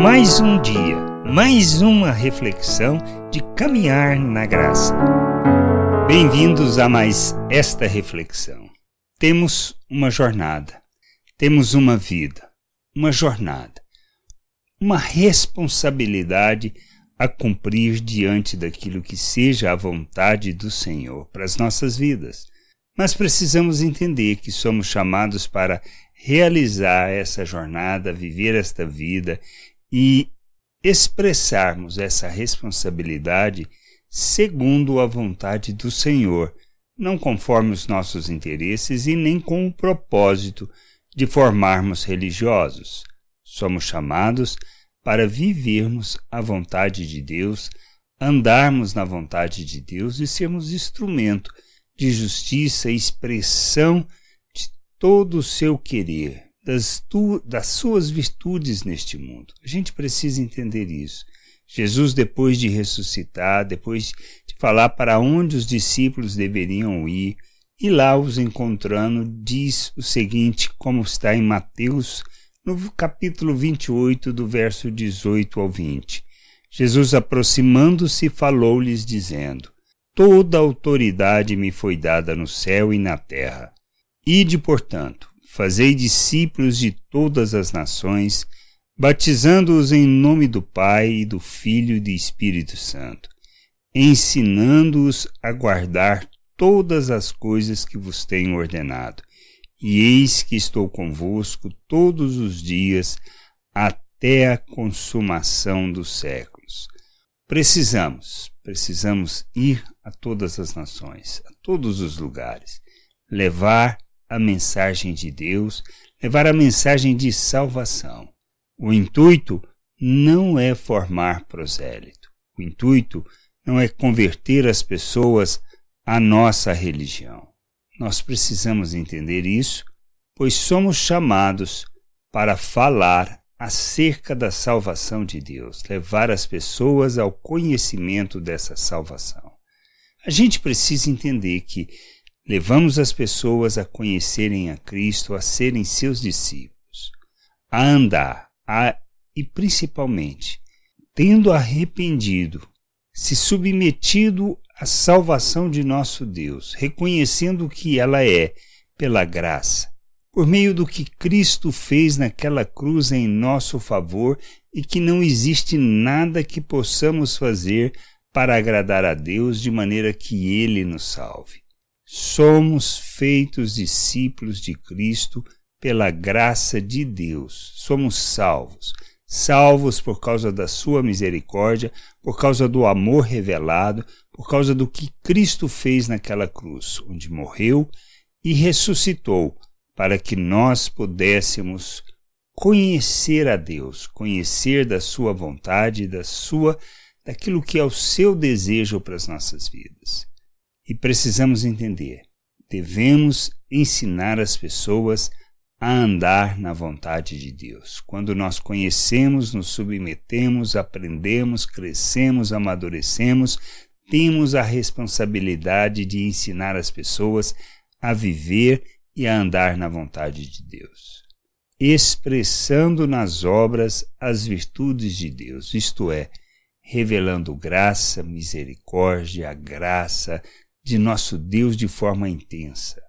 Mais um dia, mais uma reflexão de caminhar na graça. Bem-vindos a mais esta reflexão. Temos uma jornada, temos uma vida, uma jornada, uma responsabilidade a cumprir diante daquilo que seja a vontade do Senhor para as nossas vidas. Mas precisamos entender que somos chamados para realizar essa jornada, viver esta vida e expressarmos essa responsabilidade segundo a vontade do Senhor, não conforme os nossos interesses e nem com o propósito de formarmos religiosos. Somos chamados para vivermos a vontade de Deus, andarmos na vontade de Deus e sermos instrumento de justiça e expressão de todo o seu querer, das, tu, das suas virtudes neste mundo. A gente precisa entender isso. Jesus, depois de ressuscitar, depois de falar para onde os discípulos deveriam ir, e lá os encontrando, diz o seguinte, como está em Mateus no capítulo 28, do verso 18 ao 20. Jesus, aproximando-se, falou-lhes, dizendo: Toda autoridade me foi dada no céu e na terra. Ide, portanto, fazei discípulos de todas as nações, batizando-os em nome do Pai e do Filho e do Espírito Santo, ensinando-os a guardar todas as coisas que vos tenho ordenado e eis que estou convosco todos os dias até a consumação dos séculos. Precisamos, precisamos ir a todas as nações, a todos os lugares, levar a mensagem de Deus, levar a mensagem de salvação. O intuito não é formar prosélito. O intuito não é converter as pessoas à nossa religião. Nós precisamos entender isso, pois somos chamados para falar acerca da salvação de Deus, levar as pessoas ao conhecimento dessa salvação. A gente precisa entender que levamos as pessoas a conhecerem a Cristo, a serem seus discípulos, a andar, a, e principalmente, tendo arrependido, se submetido à salvação de nosso Deus, reconhecendo que ela é pela graça, por meio do que Cristo fez naquela cruz em nosso favor e que não existe nada que possamos fazer para agradar a Deus de maneira que Ele nos salve. Somos feitos discípulos de Cristo pela graça de Deus. Somos salvos salvos por causa da sua misericórdia, por causa do amor revelado, por causa do que Cristo fez naquela cruz, onde morreu e ressuscitou, para que nós pudéssemos conhecer a Deus, conhecer da sua vontade, da sua daquilo que é o seu desejo para as nossas vidas. E precisamos entender, devemos ensinar as pessoas a andar na vontade de Deus. Quando nós conhecemos, nos submetemos, aprendemos, crescemos, amadurecemos, temos a responsabilidade de ensinar as pessoas a viver e a andar na vontade de Deus, expressando nas obras as virtudes de Deus, isto é, revelando graça, misericórdia, graça de nosso Deus de forma intensa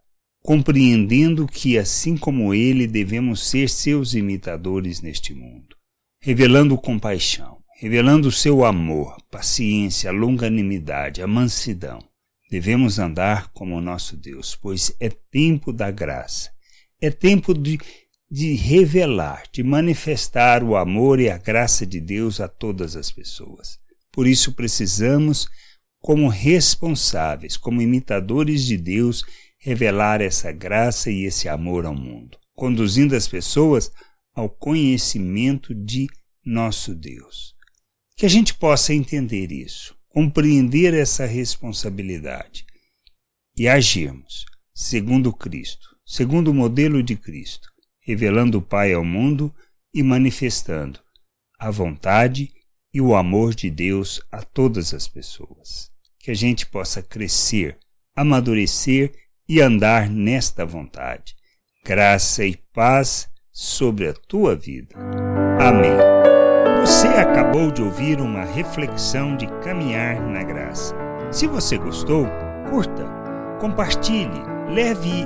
compreendendo que, assim como ele, devemos ser seus imitadores neste mundo, revelando compaixão, revelando o seu amor, paciência, longanimidade, a mansidão. Devemos andar como nosso Deus, pois é tempo da graça, é tempo de, de revelar, de manifestar o amor e a graça de Deus a todas as pessoas. Por isso precisamos, como responsáveis, como imitadores de Deus, revelar essa graça e esse amor ao mundo, conduzindo as pessoas ao conhecimento de nosso Deus. Que a gente possa entender isso, compreender essa responsabilidade e agirmos segundo Cristo, segundo o modelo de Cristo, revelando o Pai ao mundo e manifestando a vontade e o amor de Deus a todas as pessoas. Que a gente possa crescer, amadurecer e andar nesta vontade. Graça e paz sobre a tua vida. Amém. Você acabou de ouvir uma reflexão de caminhar na graça. Se você gostou, curta, compartilhe, leve